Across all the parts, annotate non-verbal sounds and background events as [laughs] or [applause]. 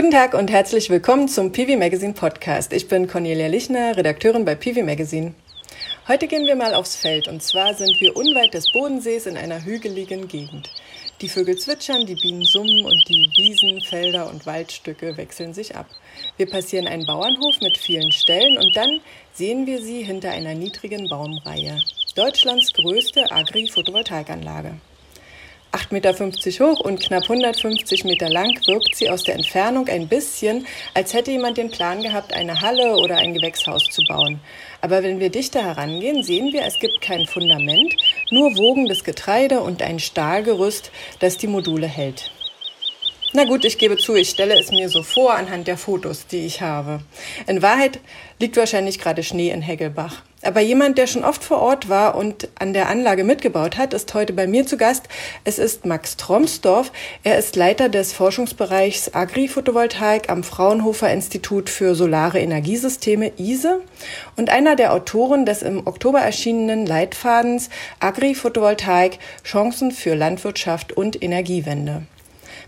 Guten Tag und herzlich willkommen zum PV Magazine Podcast. Ich bin Cornelia Lichner, Redakteurin bei PV Magazine. Heute gehen wir mal aufs Feld und zwar sind wir unweit des Bodensees in einer hügeligen Gegend. Die Vögel zwitschern, die Bienen summen und die Wiesen, Felder und Waldstücke wechseln sich ab. Wir passieren einen Bauernhof mit vielen Ställen und dann sehen wir sie hinter einer niedrigen Baumreihe. Deutschlands größte Agri-Photovoltaikanlage. 8,50 Meter hoch und knapp 150 Meter lang wirkt sie aus der Entfernung ein bisschen, als hätte jemand den Plan gehabt, eine Halle oder ein Gewächshaus zu bauen. Aber wenn wir dichter herangehen, sehen wir, es gibt kein Fundament, nur wogendes Getreide und ein Stahlgerüst, das die Module hält. Na gut, ich gebe zu, ich stelle es mir so vor anhand der Fotos, die ich habe. In Wahrheit liegt wahrscheinlich gerade Schnee in Heggelbach. Aber jemand, der schon oft vor Ort war und an der Anlage mitgebaut hat, ist heute bei mir zu Gast. Es ist Max Tromsdorf. Er ist Leiter des Forschungsbereichs Agri-Photovoltaik am Fraunhofer Institut für Solare Energiesysteme ISE und einer der Autoren des im Oktober erschienenen Leitfadens Agri-Photovoltaik Chancen für Landwirtschaft und Energiewende.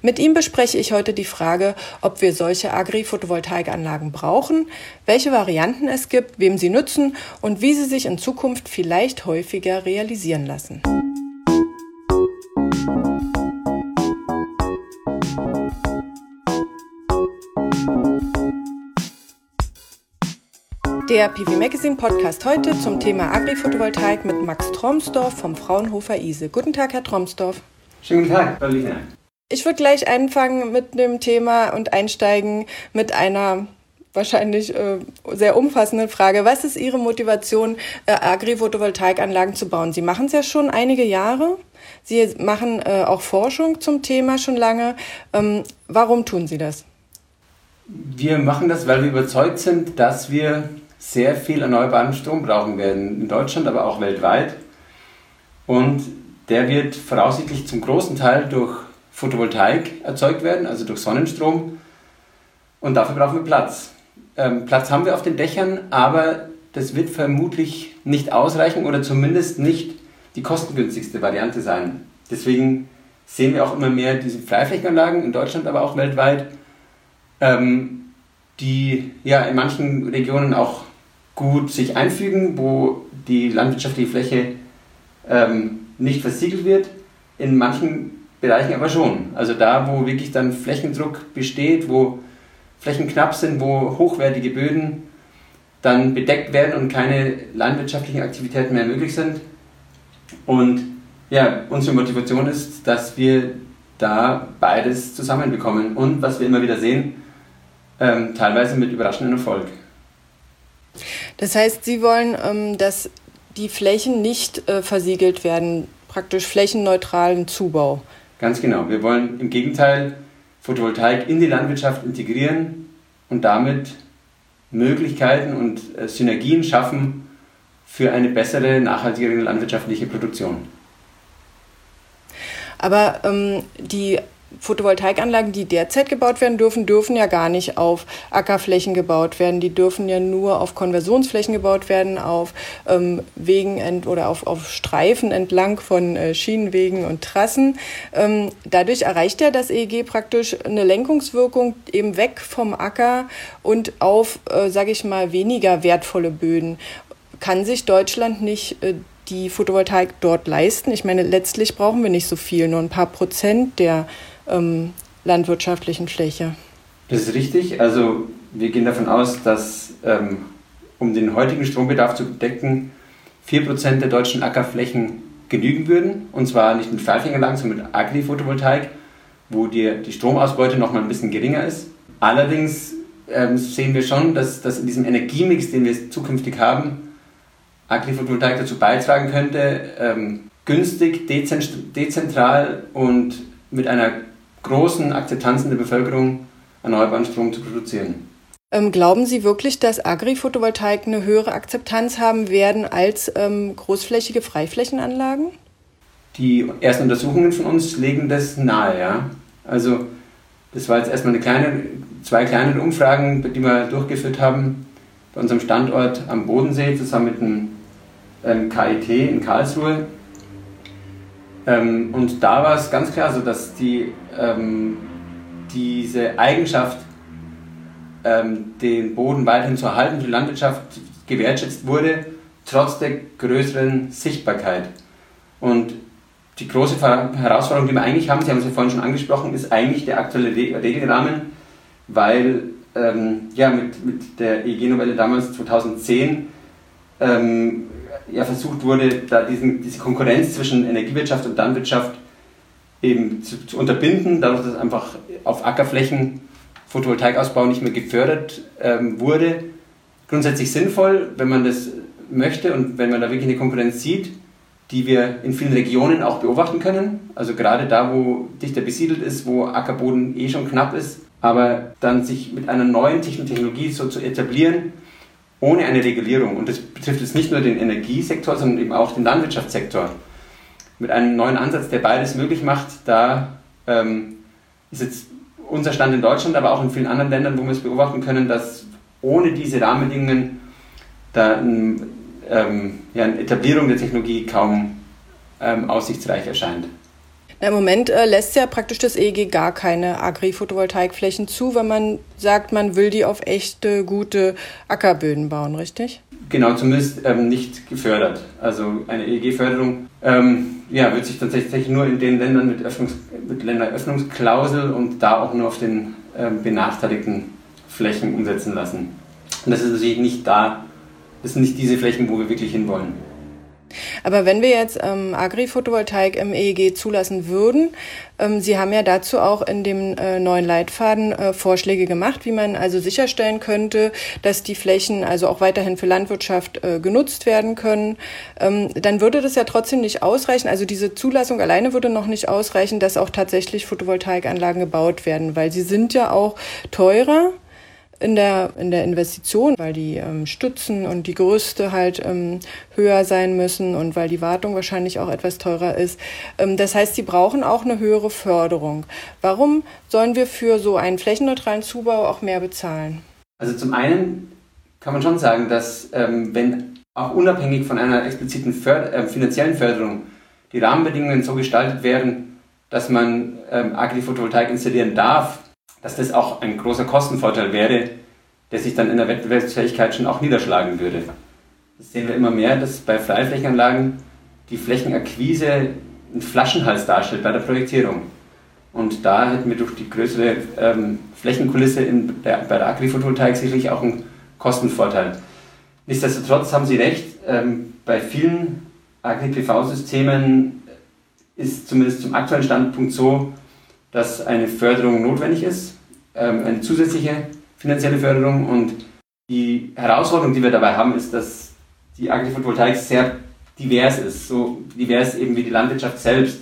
Mit ihm bespreche ich heute die Frage, ob wir solche Agri-Photovoltaikanlagen brauchen, welche Varianten es gibt, wem sie nützen und wie sie sich in Zukunft vielleicht häufiger realisieren lassen. Der PV Magazine Podcast heute zum Thema Agri-Photovoltaik mit Max Tromsdorf vom Fraunhofer ISE. Guten Tag, Herr Tromsdorf. Schönen guten Tag, Lichner. Ich würde gleich anfangen mit dem Thema und einsteigen mit einer wahrscheinlich äh, sehr umfassenden Frage. Was ist Ihre Motivation, äh, Agri-Photovoltaikanlagen zu bauen? Sie machen es ja schon einige Jahre. Sie machen äh, auch Forschung zum Thema schon lange. Ähm, warum tun Sie das? Wir machen das, weil wir überzeugt sind, dass wir sehr viel erneuerbaren Strom brauchen werden, in Deutschland, aber auch weltweit. Und der wird voraussichtlich zum großen Teil durch Photovoltaik erzeugt werden, also durch Sonnenstrom. Und dafür brauchen wir Platz. Ähm, Platz haben wir auf den Dächern, aber das wird vermutlich nicht ausreichen oder zumindest nicht die kostengünstigste Variante sein. Deswegen sehen wir auch immer mehr diese Freiflächenanlagen in Deutschland, aber auch weltweit, ähm, die ja in manchen Regionen auch gut sich einfügen, wo die landwirtschaftliche Fläche ähm, nicht versiegelt wird. In manchen Bereichen aber schon. Also da, wo wirklich dann Flächendruck besteht, wo Flächen knapp sind, wo hochwertige Böden dann bedeckt werden und keine landwirtschaftlichen Aktivitäten mehr möglich sind. Und ja, unsere Motivation ist, dass wir da beides zusammenbekommen und was wir immer wieder sehen, ähm, teilweise mit überraschendem Erfolg. Das heißt, Sie wollen, ähm, dass die Flächen nicht äh, versiegelt werden, praktisch flächenneutralen Zubau. Ganz genau. Wir wollen im Gegenteil Photovoltaik in die Landwirtschaft integrieren und damit Möglichkeiten und äh, Synergien schaffen für eine bessere, nachhaltigere landwirtschaftliche Produktion. Aber ähm, die Photovoltaikanlagen, die derzeit gebaut werden dürfen, dürfen ja gar nicht auf Ackerflächen gebaut werden. Die dürfen ja nur auf Konversionsflächen gebaut werden, auf ähm, Wegen ent oder auf, auf Streifen entlang von äh, Schienenwegen und Trassen. Ähm, dadurch erreicht ja das EEG praktisch eine Lenkungswirkung eben weg vom Acker und auf, äh, sage ich mal, weniger wertvolle Böden. Kann sich Deutschland nicht äh, die Photovoltaik dort leisten? Ich meine, letztlich brauchen wir nicht so viel, nur ein paar Prozent der ähm, landwirtschaftlichen Fläche. Das ist richtig. Also wir gehen davon aus, dass ähm, um den heutigen Strombedarf zu decken, 4% der deutschen Ackerflächen genügen würden. Und zwar nicht mit Freiflächenanlagen, sondern mit Agri-Photovoltaik, wo die, die Stromausbeute noch mal ein bisschen geringer ist. Allerdings ähm, sehen wir schon, dass, dass in diesem Energiemix, den wir zukünftig haben, Agri-Photovoltaik dazu beitragen könnte, ähm, günstig, dezentral und mit einer großen Akzeptanz in der Bevölkerung erneuerbaren Strom zu produzieren. Ähm, glauben Sie wirklich, dass Agri-Photovoltaik eine höhere Akzeptanz haben werden als ähm, großflächige Freiflächenanlagen? Die ersten Untersuchungen von uns legen das nahe, ja. Also das war jetzt erstmal eine kleine, zwei kleine Umfragen, die wir durchgeführt haben bei unserem Standort am Bodensee zusammen mit dem ähm, KIT in Karlsruhe. Ähm, und da war es ganz klar so, dass die, ähm, diese Eigenschaft ähm, den Boden weiterhin zu erhalten die Landwirtschaft gewertschätzt wurde, trotz der größeren Sichtbarkeit. Und die große Herausforderung, die wir eigentlich haben, Sie haben es ja vorhin schon angesprochen, ist eigentlich der aktuelle Regelrahmen, weil ähm, ja, mit, mit der EEG-Novelle damals 2010 ähm, ja, versucht wurde, da diesen, diese Konkurrenz zwischen Energiewirtschaft und Landwirtschaft eben zu, zu unterbinden, dadurch, dass einfach auf Ackerflächen Photovoltaikausbau nicht mehr gefördert ähm, wurde. Grundsätzlich sinnvoll, wenn man das möchte und wenn man da wirklich eine Konkurrenz sieht, die wir in vielen Regionen auch beobachten können. Also gerade da, wo dichter besiedelt ist, wo Ackerboden eh schon knapp ist, aber dann sich mit einer neuen Technologie so zu etablieren, ohne eine Regulierung. Und das betrifft jetzt nicht nur den Energiesektor, sondern eben auch den Landwirtschaftssektor. Mit einem neuen Ansatz, der beides möglich macht, da ähm, ist jetzt unser Stand in Deutschland, aber auch in vielen anderen Ländern, wo wir es beobachten können, dass ohne diese Rahmenbedingungen da ähm, ja, eine Etablierung der Technologie kaum ähm, aussichtsreich erscheint. Im Moment äh, lässt ja praktisch das EEG gar keine Agri-Photovoltaikflächen zu, wenn man sagt, man will die auf echte, gute Ackerböden bauen, richtig? Genau, zumindest ähm, nicht gefördert. Also eine EEG-Förderung ähm, ja, wird sich tatsächlich nur in den Ländern mit, Öffnungs mit Länderöffnungsklausel und da auch nur auf den ähm, benachteiligten Flächen umsetzen lassen. Und das ist natürlich nicht da, das sind nicht diese Flächen, wo wir wirklich hinwollen. Aber wenn wir jetzt ähm, Agri-Photovoltaik im EEG zulassen würden, ähm, Sie haben ja dazu auch in dem äh, neuen Leitfaden äh, Vorschläge gemacht, wie man also sicherstellen könnte, dass die Flächen also auch weiterhin für Landwirtschaft äh, genutzt werden können. Ähm, dann würde das ja trotzdem nicht ausreichen. Also diese Zulassung alleine würde noch nicht ausreichen, dass auch tatsächlich Photovoltaikanlagen gebaut werden, weil sie sind ja auch teurer in der, in der Investition, weil die ähm, Stützen und die Gerüste halt ähm, höher sein müssen und weil die Wartung wahrscheinlich auch etwas teurer ist. Ähm, das heißt, sie brauchen auch eine höhere Förderung. Warum sollen wir für so einen flächenneutralen Zubau auch mehr bezahlen? Also zum einen kann man schon sagen, dass ähm, wenn auch unabhängig von einer expliziten Förder äh, finanziellen Förderung die Rahmenbedingungen so gestaltet werden, dass man ähm, Agri-Photovoltaik installieren darf, dass das auch ein großer Kostenvorteil wäre, der sich dann in der Wettbewerbsfähigkeit schon auch niederschlagen würde. Das sehen wir immer mehr, dass bei Freiflächenanlagen die Flächenakquise einen Flaschenhals darstellt bei der Projektierung. Und da hätten wir durch die größere ähm, Flächenkulisse in der, bei der Agri-Photovoltaik sicherlich auch einen Kostenvorteil. Nichtsdestotrotz haben Sie recht, ähm, bei vielen Agri-PV-Systemen ist zumindest zum aktuellen Standpunkt so, dass eine Förderung notwendig ist, ähm, eine zusätzliche finanzielle Förderung. Und die Herausforderung, die wir dabei haben, ist, dass die Agri-Photovoltaik sehr divers ist, so divers eben wie die Landwirtschaft selbst.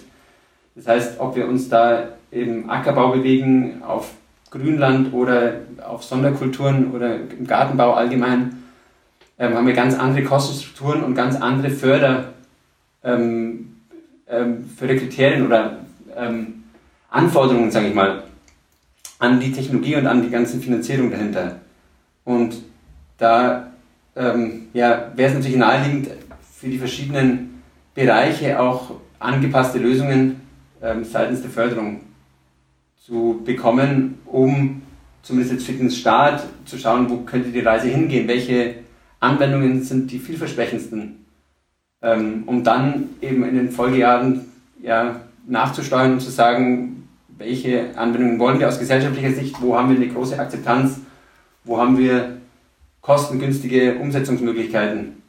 Das heißt, ob wir uns da im Ackerbau bewegen, auf Grünland oder auf Sonderkulturen oder im Gartenbau allgemein, ähm, haben wir ganz andere Kostenstrukturen und ganz andere Förder, ähm, ähm, Förderkriterien oder ähm, Anforderungen, sage ich mal, an die Technologie und an die ganzen Finanzierung dahinter. Und da ähm, ja, wäre es natürlich naheliegend, für die verschiedenen Bereiche auch angepasste Lösungen ähm, seitens der Förderung zu bekommen, um zumindest jetzt für den Staat zu schauen, wo könnte die Reise hingehen, welche Anwendungen sind die vielversprechendsten, ähm, um dann eben in den Folgejahren ja, nachzusteuern und zu sagen, welche Anwendungen wollen wir aus gesellschaftlicher Sicht, wo haben wir eine große Akzeptanz, wo haben wir kostengünstige Umsetzungsmöglichkeiten.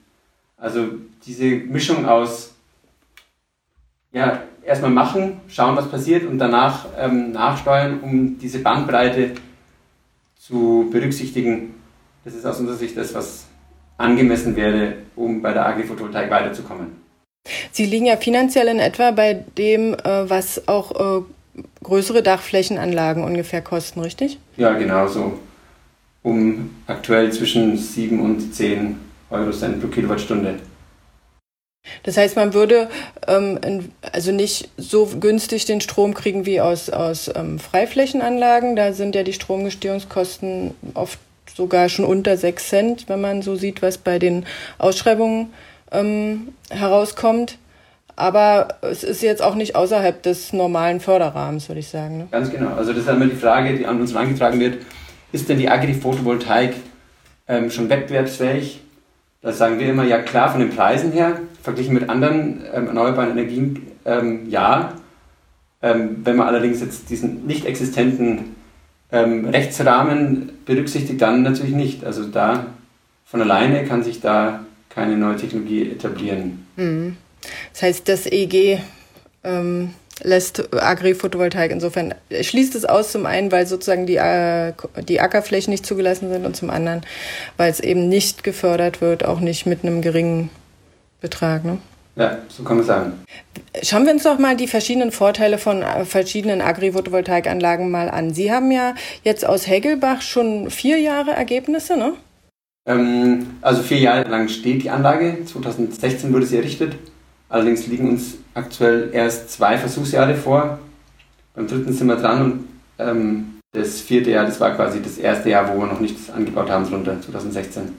Also diese Mischung aus ja, erstmal machen, schauen, was passiert und danach ähm, nachsteuern, um diese Bandbreite zu berücksichtigen. Das ist aus unserer Sicht das, was angemessen wäre, um bei der Agri-Photovoltaik weiterzukommen. Sie liegen ja finanziell in etwa bei dem, äh, was auch äh, größere Dachflächenanlagen ungefähr kosten, richtig? Ja, genau so. Um aktuell zwischen 7 und 10 Euro Cent pro Kilowattstunde. Das heißt, man würde ähm, also nicht so günstig den Strom kriegen wie aus, aus ähm, Freiflächenanlagen. Da sind ja die Stromgestehungskosten oft sogar schon unter 6 Cent, wenn man so sieht, was bei den Ausschreibungen ähm, herauskommt. Aber es ist jetzt auch nicht außerhalb des normalen Förderrahmens, würde ich sagen. Ne? Ganz genau. Also das ist immer die Frage, die an uns herangetragen wird. ist denn die Agri-Photovoltaik ähm, schon wettbewerbsfähig? Da sagen wir immer, ja klar, von den Preisen her, verglichen mit anderen ähm, erneuerbaren Energien, ähm, ja. Ähm, wenn man allerdings jetzt diesen nicht existenten ähm, Rechtsrahmen berücksichtigt, dann natürlich nicht. Also da von alleine kann sich da keine neue Technologie etablieren. Mhm. Das heißt, das EG ähm, lässt Agri-Photovoltaik insofern, schließt es aus zum einen, weil sozusagen die, äh, die Ackerflächen nicht zugelassen sind und zum anderen, weil es eben nicht gefördert wird, auch nicht mit einem geringen Betrag. Ne? Ja, so kann man sagen. Schauen wir uns doch mal die verschiedenen Vorteile von äh, verschiedenen Agri-Photovoltaikanlagen mal an. Sie haben ja jetzt aus Hegelbach schon vier Jahre Ergebnisse, ne? Ähm, also vier Jahre lang steht die Anlage. 2016 wurde sie errichtet. Allerdings liegen uns aktuell erst zwei Versuchsjahre vor. Beim dritten sind wir dran und ähm, das vierte Jahr, das war quasi das erste Jahr, wo wir noch nichts angebaut haben, drunter, 2016.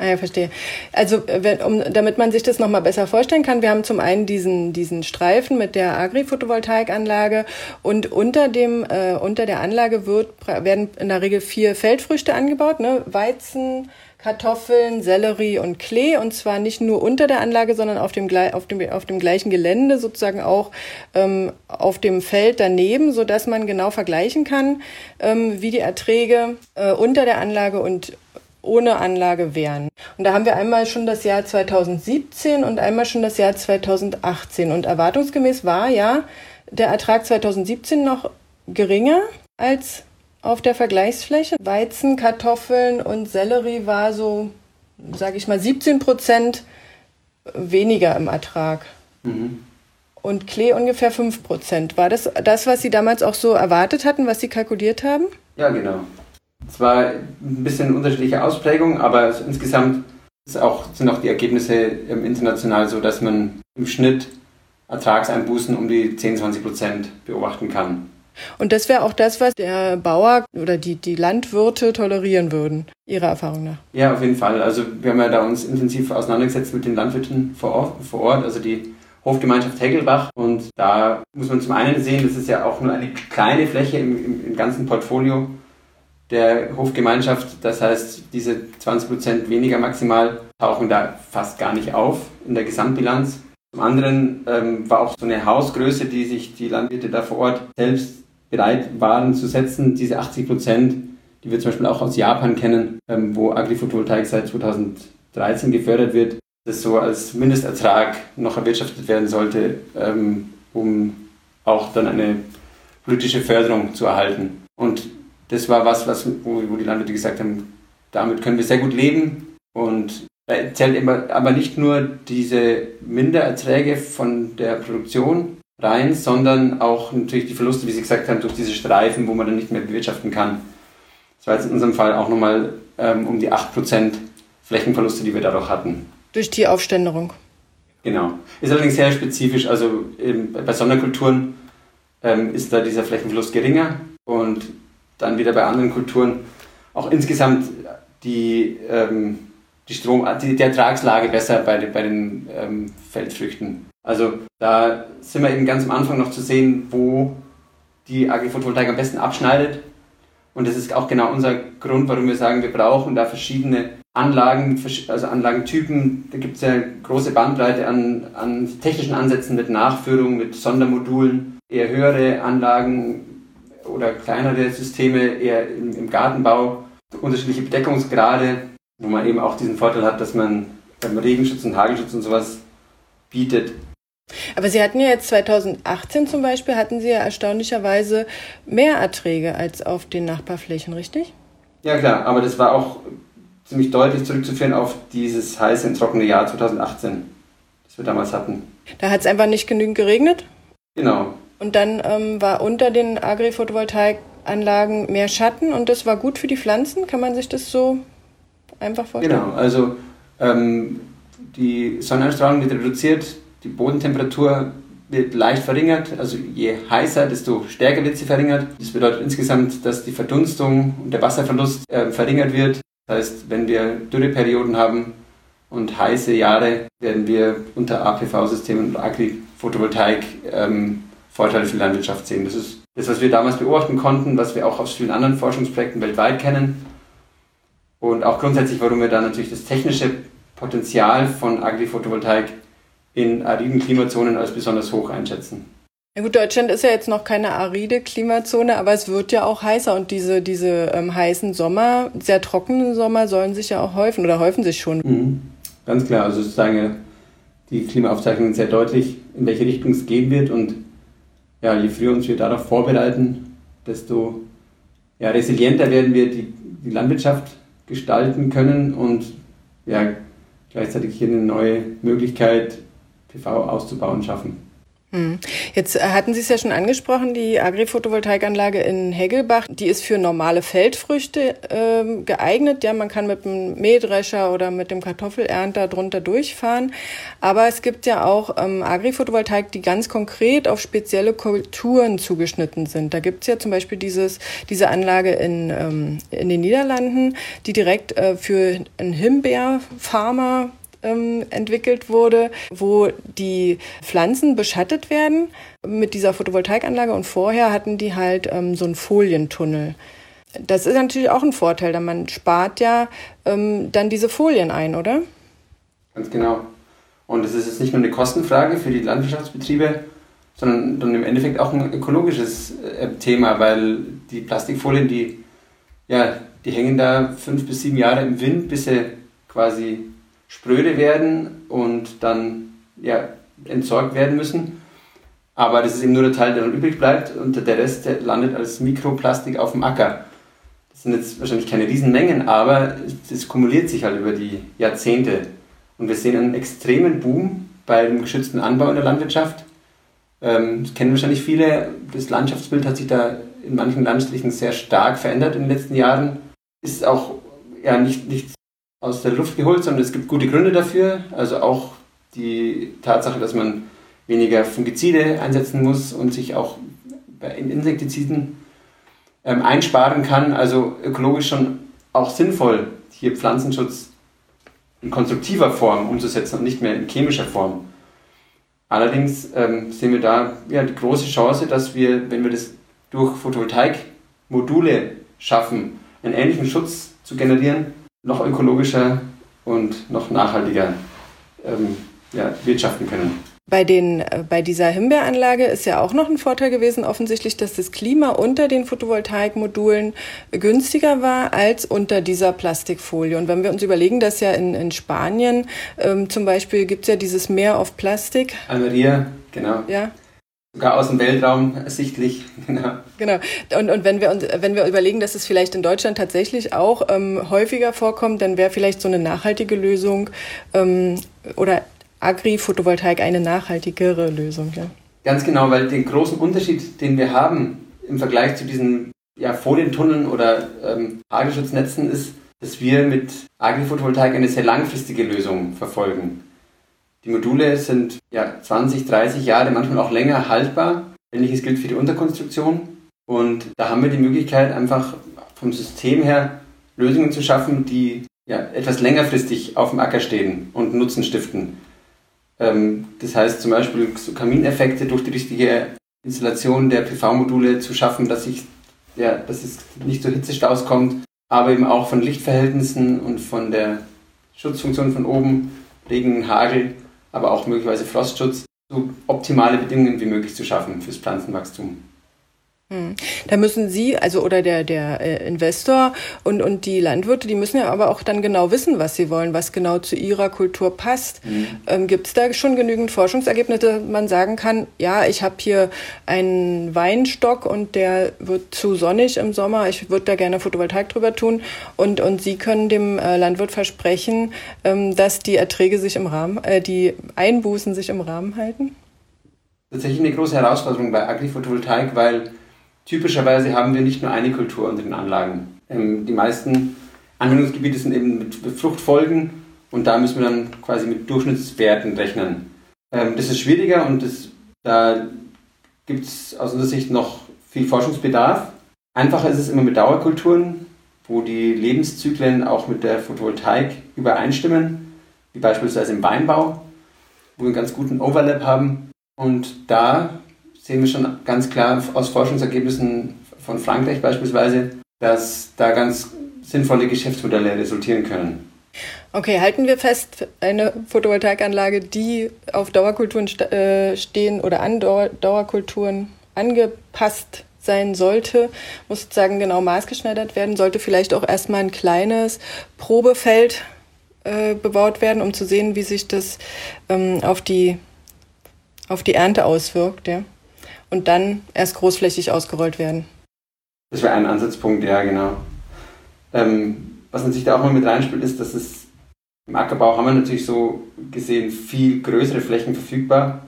Ah ja, verstehe. Also wenn, um, damit man sich das nochmal besser vorstellen kann, wir haben zum einen diesen, diesen Streifen mit der Agri-Photovoltaikanlage und unter, dem, äh, unter der Anlage wird, werden in der Regel vier Feldfrüchte angebaut, ne? Weizen, Kartoffeln, Sellerie und Klee und zwar nicht nur unter der Anlage, sondern auf dem, auf dem, auf dem gleichen Gelände, sozusagen auch ähm, auf dem Feld daneben, so dass man genau vergleichen kann, ähm, wie die Erträge äh, unter der Anlage und ohne Anlage wären. Und da haben wir einmal schon das Jahr 2017 und einmal schon das Jahr 2018. Und erwartungsgemäß war ja der Ertrag 2017 noch geringer als auf der Vergleichsfläche. Weizen, Kartoffeln und Sellerie war so, sage ich mal, 17 Prozent weniger im Ertrag. Mhm. Und Klee ungefähr 5 Prozent. War das das, was Sie damals auch so erwartet hatten, was Sie kalkuliert haben? Ja, genau. Zwar ein bisschen unterschiedliche Ausprägungen, aber insgesamt auch, sind auch die Ergebnisse international so, dass man im Schnitt Ertragseinbußen um die 10, 20 Prozent beobachten kann. Und das wäre auch das, was der Bauer oder die, die Landwirte tolerieren würden, Ihrer Erfahrung nach? Ja, auf jeden Fall. Also wir haben ja da uns intensiv auseinandergesetzt mit den Landwirten vor Ort, vor Ort also die Hofgemeinschaft Hegelbach. Und da muss man zum einen sehen, das ist ja auch nur eine kleine Fläche im, im, im ganzen Portfolio der Hofgemeinschaft. Das heißt, diese 20 Prozent weniger maximal tauchen da fast gar nicht auf in der Gesamtbilanz. Zum anderen ähm, war auch so eine Hausgröße, die sich die Landwirte da vor Ort selbst bereit waren zu setzen, diese 80 Prozent, die wir zum Beispiel auch aus Japan kennen, ähm, wo Agri-Photovoltaik seit 2013 gefördert wird, das so als Mindestertrag noch erwirtschaftet werden sollte, ähm, um auch dann eine politische Förderung zu erhalten. Und das war was, was wo, wo die Landwirte gesagt haben, damit können wir sehr gut leben. Und zählt immer, aber nicht nur diese Mindererträge von der Produktion, rein, sondern auch natürlich die Verluste, wie Sie gesagt haben, durch diese Streifen, wo man dann nicht mehr bewirtschaften kann. Das war jetzt in unserem Fall auch nochmal ähm, um die 8% Flächenverluste, die wir dadurch hatten. Durch die Aufständerung. Genau. Ist allerdings sehr spezifisch. Also ähm, bei Sonderkulturen ähm, ist da dieser Flächenverlust geringer und dann wieder bei anderen Kulturen auch insgesamt die, ähm, die, Strom, die, die Ertragslage besser bei, bei den ähm, Feldfrüchten. Also da sind wir eben ganz am Anfang noch zu sehen, wo die Agri-Photovoltaik am besten abschneidet. Und das ist auch genau unser Grund, warum wir sagen, wir brauchen da verschiedene Anlagen, also Anlagentypen. Da gibt es ja große Bandbreite an, an technischen Ansätzen mit Nachführung, mit Sondermodulen, eher höhere Anlagen oder kleinere Systeme, eher im, im Gartenbau, unterschiedliche Bedeckungsgrade, wo man eben auch diesen Vorteil hat, dass man beim Regenschutz und Hagelschutz und sowas bietet. Aber Sie hatten ja jetzt 2018 zum Beispiel, hatten Sie ja erstaunlicherweise mehr Erträge als auf den Nachbarflächen, richtig? Ja klar, aber das war auch ziemlich deutlich zurückzuführen auf dieses heiße und trockene Jahr 2018, das wir damals hatten. Da hat es einfach nicht genügend geregnet? Genau. Und dann ähm, war unter den Agri-Photovoltaikanlagen mehr Schatten und das war gut für die Pflanzen? Kann man sich das so einfach vorstellen? Genau, also ähm, die Sonneneinstrahlung wird reduziert, die Bodentemperatur wird leicht verringert, also je heißer, desto stärker wird sie verringert. Das bedeutet insgesamt, dass die Verdunstung und der Wasserverlust äh, verringert wird. Das heißt, wenn wir Dürreperioden haben und heiße Jahre, werden wir unter APV-Systemen und Agri-Photovoltaik ähm, Vorteile für die Landwirtschaft sehen. Das ist das, was wir damals beobachten konnten, was wir auch aus vielen anderen Forschungsprojekten weltweit kennen. Und auch grundsätzlich, warum wir da natürlich das technische Potenzial von Agri-Photovoltaik in ariden Klimazonen als besonders hoch einschätzen. Ja gut, Deutschland ist ja jetzt noch keine aride Klimazone, aber es wird ja auch heißer und diese, diese ähm, heißen Sommer, sehr trockenen Sommer sollen sich ja auch häufen oder häufen sich schon. Mhm. Ganz klar, also sozusagen die Klimaaufzeichnungen sehr deutlich, in welche Richtung es gehen wird und ja, je früher uns wir darauf vorbereiten, desto ja, resilienter werden wir die, die Landwirtschaft gestalten können und ja, gleichzeitig hier eine neue Möglichkeit, PV auszubauen, schaffen. Hm. Jetzt äh, hatten Sie es ja schon angesprochen, die Agri-Photovoltaikanlage in Hegelbach, die ist für normale Feldfrüchte ähm, geeignet. Ja, man kann mit dem Mähdrescher oder mit dem Kartoffelernter drunter durchfahren. Aber es gibt ja auch ähm, Agri-Photovoltaik, die ganz konkret auf spezielle Kulturen zugeschnitten sind. Da gibt es ja zum Beispiel dieses, diese Anlage in, ähm, in den Niederlanden, die direkt äh, für einen Himbeerfarmer ähm, entwickelt wurde, wo die Pflanzen beschattet werden mit dieser Photovoltaikanlage und vorher hatten die halt ähm, so einen Folientunnel. Das ist natürlich auch ein Vorteil, denn man spart ja ähm, dann diese Folien ein, oder? Ganz genau. Und es ist jetzt nicht nur eine Kostenfrage für die Landwirtschaftsbetriebe, sondern dann im Endeffekt auch ein ökologisches äh, Thema, weil die Plastikfolien, die, ja, die hängen da fünf bis sieben Jahre im Wind, bis sie quasi spröde werden und dann ja, entsorgt werden müssen. Aber das ist eben nur der Teil, der dann übrig bleibt und der Rest der landet als Mikroplastik auf dem Acker. Das sind jetzt wahrscheinlich keine Riesenmengen, aber das kumuliert sich halt über die Jahrzehnte. Und wir sehen einen extremen Boom beim geschützten Anbau in der Landwirtschaft. Ähm, das kennen wahrscheinlich viele. Das Landschaftsbild hat sich da in manchen Landstrichen sehr stark verändert in den letzten Jahren. Ist auch ja, nicht, nicht aus der Luft geholt, sondern es gibt gute Gründe dafür. Also auch die Tatsache, dass man weniger Fungizide einsetzen muss und sich auch bei Insektiziden ähm, einsparen kann. Also ökologisch schon auch sinnvoll, hier Pflanzenschutz in konstruktiver Form umzusetzen und nicht mehr in chemischer Form. Allerdings ähm, sehen wir da ja, die große Chance, dass wir, wenn wir das durch Photovoltaikmodule schaffen, einen ähnlichen Schutz zu generieren, noch ökologischer und noch nachhaltiger ähm, ja, wirtschaften können. Bei, den, äh, bei dieser Himbeeranlage ist ja auch noch ein Vorteil gewesen, offensichtlich, dass das Klima unter den Photovoltaikmodulen günstiger war als unter dieser Plastikfolie. Und wenn wir uns überlegen, dass ja in, in Spanien ähm, zum Beispiel gibt es ja dieses Meer auf Plastik. Almeria, genau. Ja. Sogar aus dem Weltraum ersichtlich. [laughs] Genau. genau. Und, und wenn, wir uns, wenn wir überlegen, dass es vielleicht in Deutschland tatsächlich auch ähm, häufiger vorkommt, dann wäre vielleicht so eine nachhaltige Lösung ähm, oder Agri-Photovoltaik eine nachhaltigere Lösung. Ja? Ganz genau, weil den großen Unterschied, den wir haben im Vergleich zu diesen ja, Folientunneln oder ähm, Hagelschutznatzen ist, dass wir mit Agri-Photovoltaik eine sehr langfristige Lösung verfolgen. Die Module sind ja 20, 30 Jahre, manchmal auch länger haltbar. Ähnliches gilt für die Unterkonstruktion. Und da haben wir die Möglichkeit, einfach vom System her Lösungen zu schaffen, die ja, etwas längerfristig auf dem Acker stehen und Nutzen stiften. Ähm, das heißt zum Beispiel so Kamineffekte durch die richtige Installation der PV-Module zu schaffen, dass, ich, ja, dass es nicht zu Hitzestaus kommt, aber eben auch von Lichtverhältnissen und von der Schutzfunktion von oben, Regen, Hagel, aber auch möglicherweise Frostschutz, so optimale Bedingungen wie möglich zu schaffen fürs Pflanzenwachstum. Hm. Da müssen Sie, also oder der, der äh, Investor und, und die Landwirte, die müssen ja aber auch dann genau wissen, was sie wollen, was genau zu ihrer Kultur passt. Mhm. Ähm, Gibt es da schon genügend Forschungsergebnisse, man sagen kann, ja, ich habe hier einen Weinstock und der wird zu sonnig im Sommer, ich würde da gerne Photovoltaik drüber tun und, und Sie können dem äh, Landwirt versprechen, ähm, dass die Erträge sich im Rahmen, äh, die Einbußen sich im Rahmen halten? Tatsächlich eine große Herausforderung bei Agri-Photovoltaik, weil Typischerweise haben wir nicht nur eine Kultur unter den Anlagen. Ähm, die meisten Anwendungsgebiete sind eben mit Fruchtfolgen und da müssen wir dann quasi mit Durchschnittswerten rechnen. Ähm, das ist schwieriger und das, da gibt es aus unserer Sicht noch viel Forschungsbedarf. Einfacher ist es immer mit Dauerkulturen, wo die Lebenszyklen auch mit der Photovoltaik übereinstimmen, wie beispielsweise im Weinbau, wo wir einen ganz guten Overlap haben. Und da sehen wir schon ganz klar aus Forschungsergebnissen von Frankreich beispielsweise, dass da ganz sinnvolle Geschäftsmodelle resultieren können. Okay, halten wir fest, eine Photovoltaikanlage, die auf Dauerkulturen äh, stehen oder an Dauerkulturen angepasst sein sollte, muss sozusagen genau maßgeschneidert werden, sollte vielleicht auch erstmal ein kleines Probefeld äh, bebaut werden, um zu sehen, wie sich das ähm, auf, die, auf die Ernte auswirkt. Ja? Und dann erst großflächig ausgerollt werden. Das wäre ein Ansatzpunkt, ja, genau. Ähm, was natürlich da auch mal mit reinspielt, ist, dass es im Ackerbau haben wir natürlich so gesehen viel größere Flächen verfügbar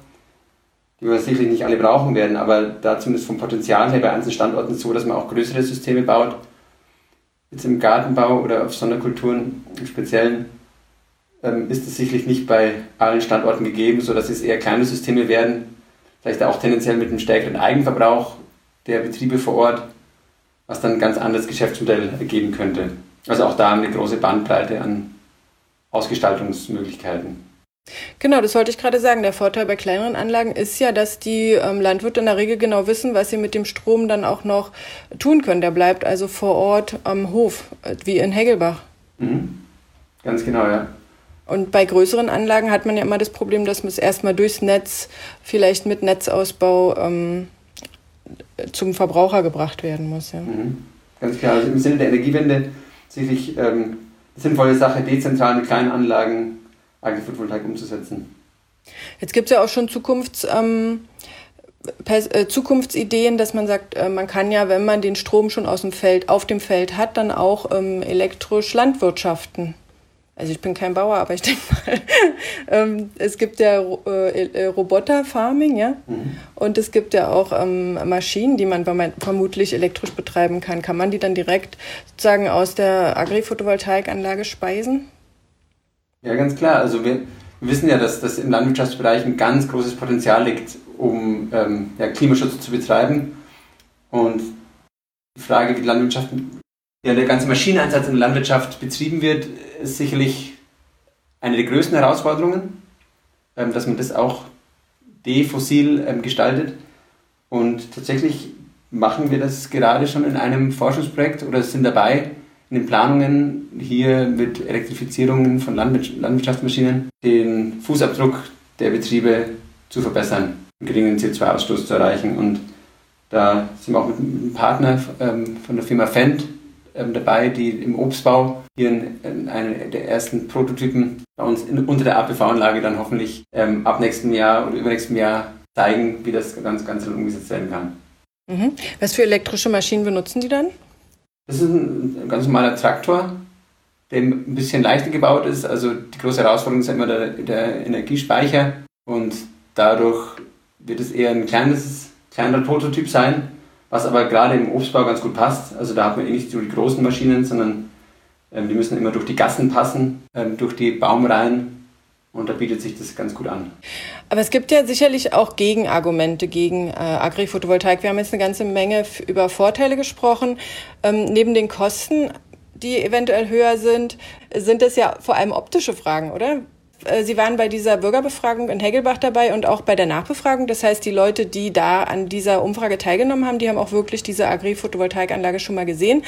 die wir sicherlich nicht alle brauchen werden, aber da zumindest vom Potenzial her bei einzelnen Standorten so, dass man auch größere Systeme baut. Jetzt im Gartenbau oder auf Sonderkulturen im Speziellen ähm, ist es sicherlich nicht bei allen Standorten gegeben, sodass es eher kleine Systeme werden, vielleicht auch tendenziell mit einem stärkeren Eigenverbrauch der Betriebe vor Ort, was dann ein ganz anderes Geschäftsmodell ergeben könnte. Also auch da eine große Bandbreite an Ausgestaltungsmöglichkeiten. Genau, das wollte ich gerade sagen. Der Vorteil bei kleineren Anlagen ist ja, dass die ähm, Landwirte in der Regel genau wissen, was sie mit dem Strom dann auch noch tun können. Der bleibt also vor Ort am Hof, äh, wie in Hegelbach. Mhm. Ganz genau, ja. Und bei größeren Anlagen hat man ja immer das Problem, dass man es erstmal durchs Netz, vielleicht mit Netzausbau, ähm, zum Verbraucher gebracht werden muss. Ja. Mhm. Ganz klar. Also im Sinne der Energiewende sicherlich ähm, sinnvolle Sache, dezentral mit kleinen Anlagen Agri-Photovoltaik umzusetzen. Jetzt gibt es ja auch schon Zukunfts, ähm, äh, Zukunftsideen, dass man sagt, äh, man kann ja, wenn man den Strom schon aus dem Feld, auf dem Feld hat, dann auch ähm, elektrisch landwirtschaften. Also ich bin kein Bauer, aber ich denke mal, [laughs] ähm, es gibt ja äh, äh, Roboter-Farming, ja, mhm. und es gibt ja auch ähm, Maschinen, die man vermutlich elektrisch betreiben kann. Kann man die dann direkt sozusagen aus der Agri-Photovoltaikanlage speisen? Ja, ganz klar. Also wir, wir wissen ja, dass das im Landwirtschaftsbereich ein ganz großes Potenzial liegt, um ähm, ja, Klimaschutz zu betreiben. Und die Frage, wie die Landwirtschaft, ja, der ganze Maschineneinsatz in der Landwirtschaft betrieben wird, ist sicherlich eine der größten Herausforderungen, ähm, dass man das auch defossil ähm, gestaltet. Und tatsächlich machen wir das gerade schon in einem Forschungsprojekt oder sind dabei, in den Planungen hier mit Elektrifizierungen von Landwirtschaftsmaschinen den Fußabdruck der Betriebe zu verbessern, einen geringen CO2-Ausstoß zu erreichen. Und da sind wir auch mit einem Partner ähm, von der Firma Fendt dabei, die im Obstbau hier in, einen der ersten Prototypen bei uns in, unter der APV-Anlage dann hoffentlich ähm, ab nächstem Jahr oder übernächstem Jahr zeigen, wie das ganz, ganz umgesetzt werden kann. Mhm. Was für elektrische Maschinen benutzen die dann? Das ist ein ganz normaler Traktor, der ein bisschen leichter gebaut ist. Also die große Herausforderung ist immer der, der Energiespeicher und dadurch wird es eher ein kleines, kleiner Prototyp sein, was aber gerade im Obstbau ganz gut passt. Also da hat man eh nicht so die großen Maschinen, sondern ähm, die müssen immer durch die Gassen passen, ähm, durch die Baumreihen und da bietet sich das ganz gut an. Aber es gibt ja sicherlich auch Gegenargumente gegen äh, Agri-Photovoltaik. Wir haben jetzt eine ganze Menge über Vorteile gesprochen. Ähm, neben den Kosten, die eventuell höher sind, sind es ja vor allem optische Fragen, oder? Äh, Sie waren bei dieser Bürgerbefragung in Hegelbach dabei und auch bei der Nachbefragung. Das heißt, die Leute, die da an dieser Umfrage teilgenommen haben, die haben auch wirklich diese Agri-Photovoltaikanlage schon mal gesehen.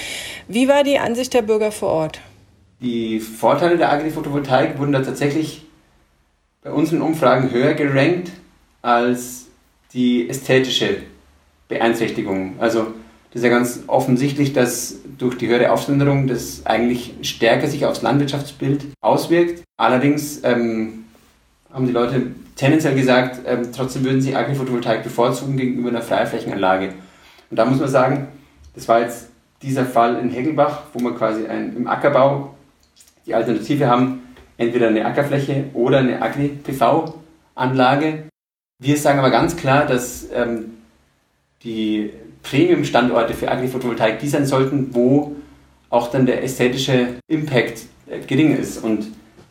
Wie war die Ansicht der Bürger vor Ort? Die Vorteile der Agri-Photovoltaik wurden da tatsächlich bei unseren Umfragen höher gerankt als die ästhetische Beeinträchtigung. Also das ist ja ganz offensichtlich, dass durch die höhere Aufsonderung das eigentlich stärker sich aufs Landwirtschaftsbild auswirkt. Allerdings ähm, haben die Leute tendenziell gesagt, ähm, trotzdem würden sie Agri-Photovoltaik bevorzugen gegenüber einer Freiflächenanlage. Und da muss man sagen, das war jetzt dieser Fall in Hegelbach, wo wir quasi ein, im Ackerbau die Alternative haben, entweder eine Ackerfläche oder eine Agri-PV-Anlage. Wir sagen aber ganz klar, dass ähm, die Premium-Standorte für Agri-Photovoltaik die sein sollten, wo auch dann der ästhetische Impact äh, gering ist. Und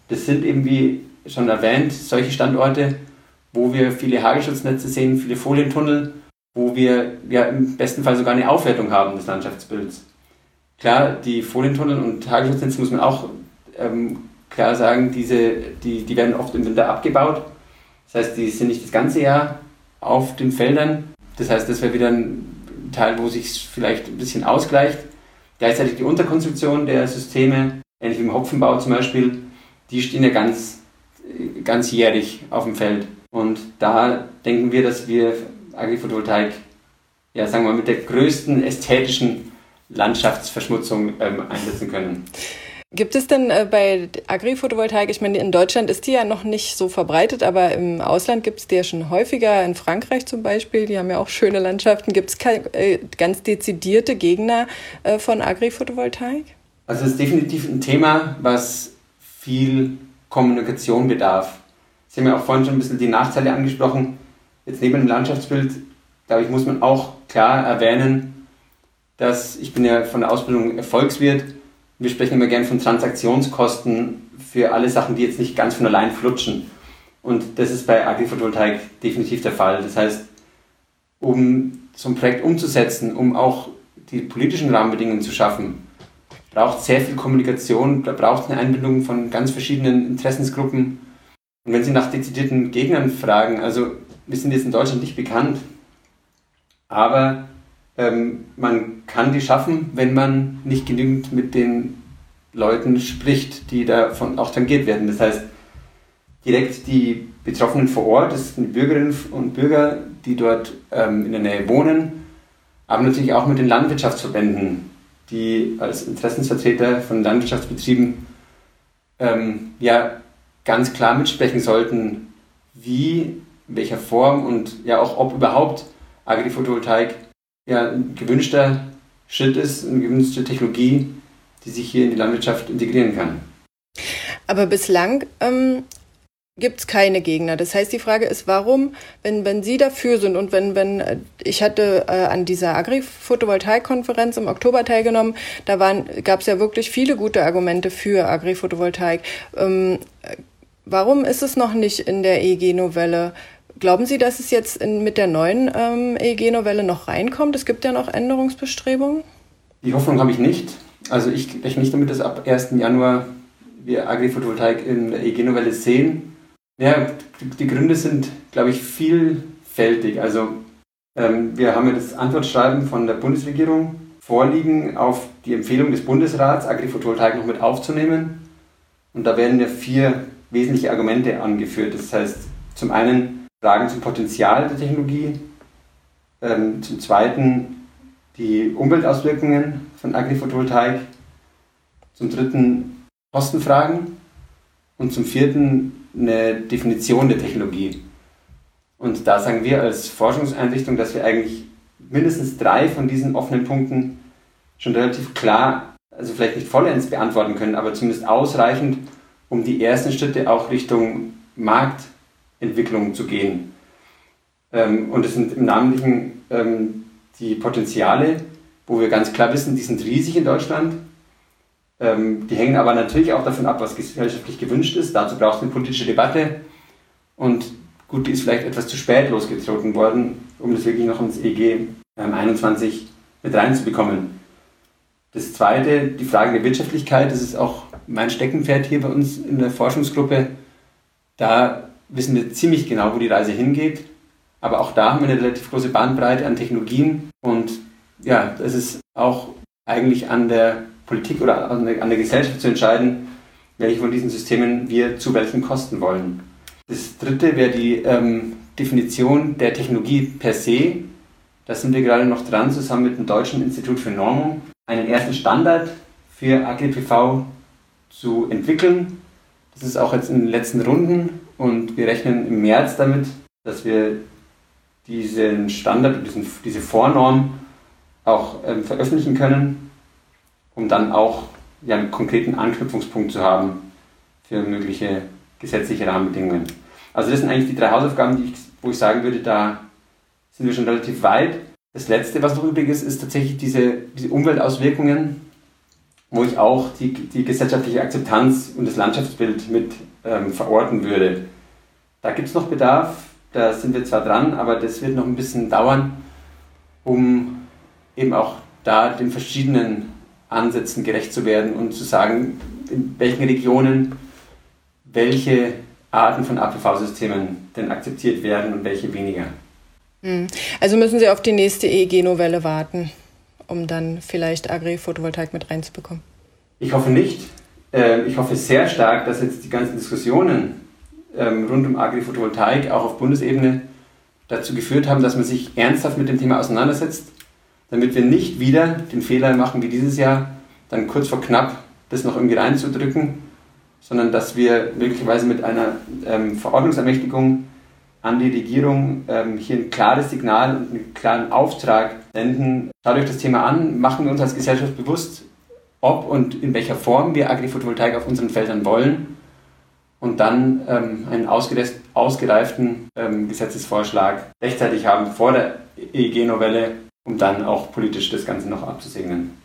das sind eben, wie schon erwähnt, solche Standorte, wo wir viele Hagelschutznetze sehen, viele Folientunnel, wo wir ja im besten Fall sogar eine Aufwertung haben des Landschaftsbilds. Klar, die Folientunnel und Hagelschutznetze muss man auch ähm, klar sagen, diese, die, die werden oft im Winter abgebaut. Das heißt, die sind nicht das ganze Jahr auf den Feldern. Das heißt, das wäre wieder ein Teil, wo sich vielleicht ein bisschen ausgleicht. Gleichzeitig die Unterkonstruktion der Systeme, ähnlich wie im Hopfenbau zum Beispiel, die stehen ja ganz, jährig auf dem Feld. Und da denken wir, dass wir Agri-Photovoltaik, ja, sagen wir mal, mit der größten ästhetischen Landschaftsverschmutzung ähm, einsetzen können. Gibt es denn äh, bei Agri-Photovoltaik, ich meine, in Deutschland ist die ja noch nicht so verbreitet, aber im Ausland gibt es die ja schon häufiger, in Frankreich zum Beispiel, die haben ja auch schöne Landschaften. Gibt es äh, ganz dezidierte Gegner äh, von Agri-Photovoltaik? Also es ist definitiv ein Thema, was viel Kommunikation bedarf. Sie haben ja auch vorhin schon ein bisschen die Nachteile angesprochen. Jetzt neben dem Landschaftsbild, glaube ich, muss man auch klar erwähnen, dass ich bin ja von der Ausbildung Erfolgswirt wir sprechen immer gern von Transaktionskosten für alle Sachen, die jetzt nicht ganz von allein flutschen. Und das ist bei Agri-Photovoltaik definitiv der Fall. Das heißt, um so ein Projekt umzusetzen, um auch die politischen Rahmenbedingungen zu schaffen, braucht sehr viel Kommunikation, braucht eine Einbindung von ganz verschiedenen Interessensgruppen. Und wenn Sie nach dezidierten Gegnern fragen, also wir sind jetzt in Deutschland nicht bekannt, aber ähm, man kann die schaffen, wenn man nicht genügend mit den Leuten spricht, die davon auch tangiert werden. Das heißt, direkt die Betroffenen vor Ort, das sind die Bürgerinnen und Bürger, die dort ähm, in der Nähe wohnen, aber natürlich auch mit den Landwirtschaftsverbänden, die als Interessensvertreter von Landwirtschaftsbetrieben ähm, ja ganz klar mitsprechen sollten, wie, in welcher Form und ja auch ob überhaupt Agri-Photovoltaik ja, gewünschter Schritt ist, eine gewünschte Technologie, die sich hier in die Landwirtschaft integrieren kann. Aber bislang ähm, gibt es keine Gegner. Das heißt, die Frage ist, warum, wenn, wenn Sie dafür sind und wenn, wenn äh, ich hatte äh, an dieser Agri-Photovoltaik-Konferenz im Oktober teilgenommen, da gab es ja wirklich viele gute Argumente für Agri-Photovoltaik. Ähm, warum ist es noch nicht in der EEG-Novelle? Glauben Sie, dass es jetzt in, mit der neuen ähm, EEG-Novelle noch reinkommt? Es gibt ja noch Änderungsbestrebungen. Die Hoffnung habe ich nicht. Also ich rechne nicht damit, dass ab 1. Januar wir Agri-Photovoltaik in der EEG-Novelle sehen. Ja, die Gründe sind, glaube ich, vielfältig. Also ähm, wir haben ja das Antwortschreiben von der Bundesregierung vorliegen auf die Empfehlung des Bundesrats, Agri-Photovoltaik noch mit aufzunehmen. Und da werden ja vier wesentliche Argumente angeführt. Das heißt, zum einen Fragen zum Potenzial der Technologie, ähm, zum Zweiten die Umweltauswirkungen von Agri-Photovoltaik, zum Dritten Kostenfragen. Und zum Vierten eine Definition der Technologie. Und da sagen wir als Forschungseinrichtung, dass wir eigentlich mindestens drei von diesen offenen Punkten schon relativ klar, also vielleicht nicht vollends beantworten können, aber zumindest ausreichend, um die ersten Schritte auch Richtung Markt Entwicklung zu gehen. Ähm, und es sind im Namentlichen ähm, die Potenziale, wo wir ganz klar wissen, die sind riesig in Deutschland. Ähm, die hängen aber natürlich auch davon ab, was gesellschaftlich gewünscht ist. Dazu braucht es eine politische Debatte. Und gut, die ist vielleicht etwas zu spät losgetreten worden, um das wirklich noch ins EG 21 mit reinzubekommen. Das zweite, die Frage der Wirtschaftlichkeit, das ist auch mein Steckenpferd hier bei uns in der Forschungsgruppe. Da wissen wir ziemlich genau, wo die Reise hingeht. Aber auch da haben wir eine relativ große Bandbreite an Technologien. Und ja, es ist auch eigentlich an der Politik oder an der, an der Gesellschaft zu entscheiden, welche von diesen Systemen wir zu welchen Kosten wollen. Das dritte wäre die ähm, Definition der Technologie per se. Da sind wir gerade noch dran, zusammen mit dem Deutschen Institut für Normung, einen ersten Standard für AGPV zu entwickeln. Das ist auch jetzt in den letzten Runden und wir rechnen im März damit, dass wir diesen Standard, diesen, diese Vornorm auch ähm, veröffentlichen können, um dann auch ja, einen konkreten Anknüpfungspunkt zu haben für mögliche gesetzliche Rahmenbedingungen. Also das sind eigentlich die drei Hausaufgaben, die ich, wo ich sagen würde, da sind wir schon relativ weit. Das letzte, was noch übrig ist, ist tatsächlich diese, diese Umweltauswirkungen, wo ich auch die, die gesellschaftliche Akzeptanz und das Landschaftsbild mit ähm, verorten würde. Da gibt es noch Bedarf, da sind wir zwar dran, aber das wird noch ein bisschen dauern, um eben auch da den verschiedenen Ansätzen gerecht zu werden und zu sagen, in welchen Regionen welche Arten von APV-Systemen denn akzeptiert werden und welche weniger. Hm. Also müssen Sie auf die nächste EEG-Novelle warten, um dann vielleicht Agri-Photovoltaik mit reinzubekommen? Ich hoffe nicht. Ähm, ich hoffe sehr stark, dass jetzt die ganzen Diskussionen ähm, rund um Agri-Photovoltaik auch auf Bundesebene dazu geführt haben, dass man sich ernsthaft mit dem Thema auseinandersetzt, damit wir nicht wieder den Fehler machen wie dieses Jahr, dann kurz vor knapp das noch irgendwie reinzudrücken, sondern dass wir möglicherweise mit einer ähm, Verordnungsermächtigung an die Regierung ähm, hier ein klares Signal und einen klaren Auftrag senden. Schaut euch das Thema an, machen wir uns als Gesellschaft bewusst, ob und in welcher Form wir Agri-Photovoltaik auf unseren Feldern wollen und dann ähm, einen ausgereiften ähm, Gesetzesvorschlag rechtzeitig haben vor der EEG-Novelle, um dann auch politisch das Ganze noch abzusegnen.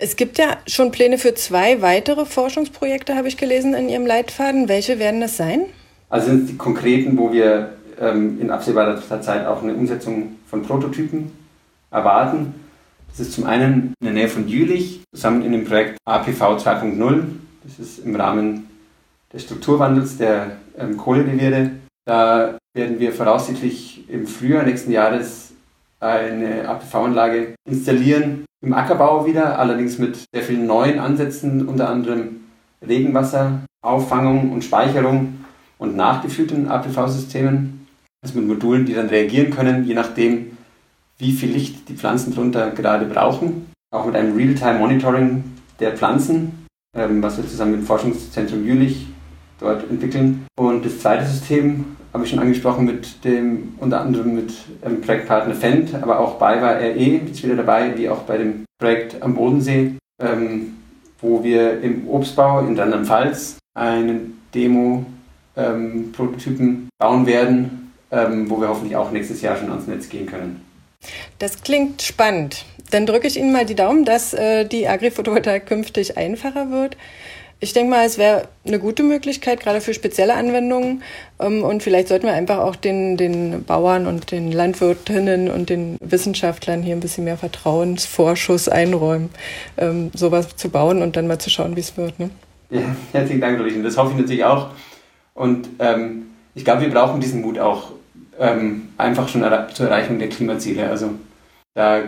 Es gibt ja schon Pläne für zwei weitere Forschungsprojekte, habe ich gelesen in Ihrem Leitfaden. Welche werden das sein? Also sind die konkreten, wo wir ähm, in absehbarer Zeit auch eine Umsetzung von Prototypen erwarten. Das ist zum einen in der Nähe von Jülich, zusammen in dem Projekt APV 2.0. Das ist im Rahmen des Strukturwandels der ähm, Kohlereviere. Da werden wir voraussichtlich im Frühjahr nächsten Jahres eine APV-Anlage installieren. Im Ackerbau wieder, allerdings mit sehr vielen neuen Ansätzen, unter anderem Regenwasserauffangung und Speicherung und nachgeführten APV-Systemen. Also mit Modulen, die dann reagieren können, je nachdem, wie viel Licht die Pflanzen drunter gerade brauchen. Auch mit einem Real-Time-Monitoring der Pflanzen, ähm, was wir zusammen mit dem Forschungszentrum Jülich dort entwickeln. Und das zweite System habe ich schon angesprochen mit dem, unter anderem mit dem Projektpartner Fendt, aber auch BayWa RE ist wieder dabei, wie auch bei dem Projekt am Bodensee, ähm, wo wir im Obstbau in Rheinland-Pfalz einen Demo-Prototypen ähm, bauen werden, ähm, wo wir hoffentlich auch nächstes Jahr schon ans Netz gehen können. Das klingt spannend. Dann drücke ich Ihnen mal die Daumen, dass äh, die Agri-Photovoltaik künftig einfacher wird. Ich denke mal, es wäre eine gute Möglichkeit, gerade für spezielle Anwendungen. Ähm, und vielleicht sollten wir einfach auch den, den Bauern und den Landwirtinnen und den Wissenschaftlern hier ein bisschen mehr Vertrauensvorschuss einräumen, ähm, sowas zu bauen und dann mal zu schauen, wie es wird. Ne? Ja, herzlichen Dank, Ulrich. Das hoffe ich natürlich auch. Und ähm, ich glaube, wir brauchen diesen Mut auch ähm, einfach schon zur Erreichung der Klimaziele. Also da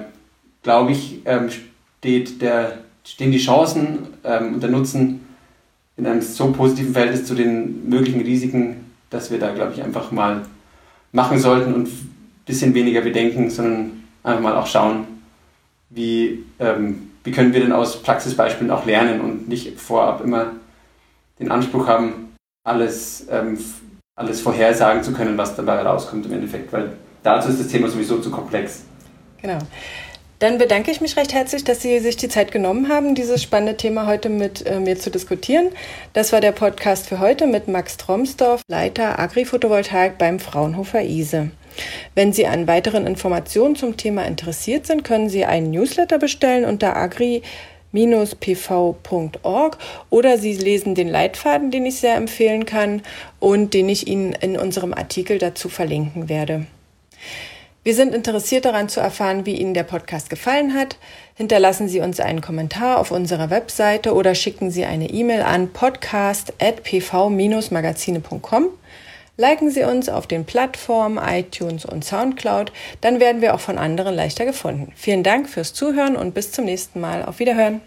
glaube ich, ähm, steht der, stehen die Chancen ähm, und der Nutzen in einem so positiven Verhältnis zu den möglichen Risiken, dass wir da, glaube ich, einfach mal machen sollten und ein bisschen weniger bedenken, sondern einfach mal auch schauen, wie, ähm, wie können wir denn aus Praxisbeispielen auch lernen und nicht vorab immer den Anspruch haben, alles, ähm, alles vorhersagen zu können, was dabei rauskommt im Endeffekt, weil dazu ist das Thema sowieso zu komplex. Genau. Dann bedanke ich mich recht herzlich, dass Sie sich die Zeit genommen haben, dieses spannende Thema heute mit äh, mir zu diskutieren. Das war der Podcast für heute mit Max Tromsdorf, Leiter Agri-Photovoltaik beim Fraunhofer ISE. Wenn Sie an weiteren Informationen zum Thema interessiert sind, können Sie einen Newsletter bestellen unter agri pv.org oder Sie lesen den Leitfaden, den ich sehr empfehlen kann und den ich Ihnen in unserem Artikel dazu verlinken werde. Wir sind interessiert daran zu erfahren, wie Ihnen der Podcast gefallen hat. Hinterlassen Sie uns einen Kommentar auf unserer Webseite oder schicken Sie eine E-Mail an podcast.pv-magazine.com. Liken Sie uns auf den Plattformen iTunes und SoundCloud, dann werden wir auch von anderen leichter gefunden. Vielen Dank fürs Zuhören und bis zum nächsten Mal. Auf Wiederhören.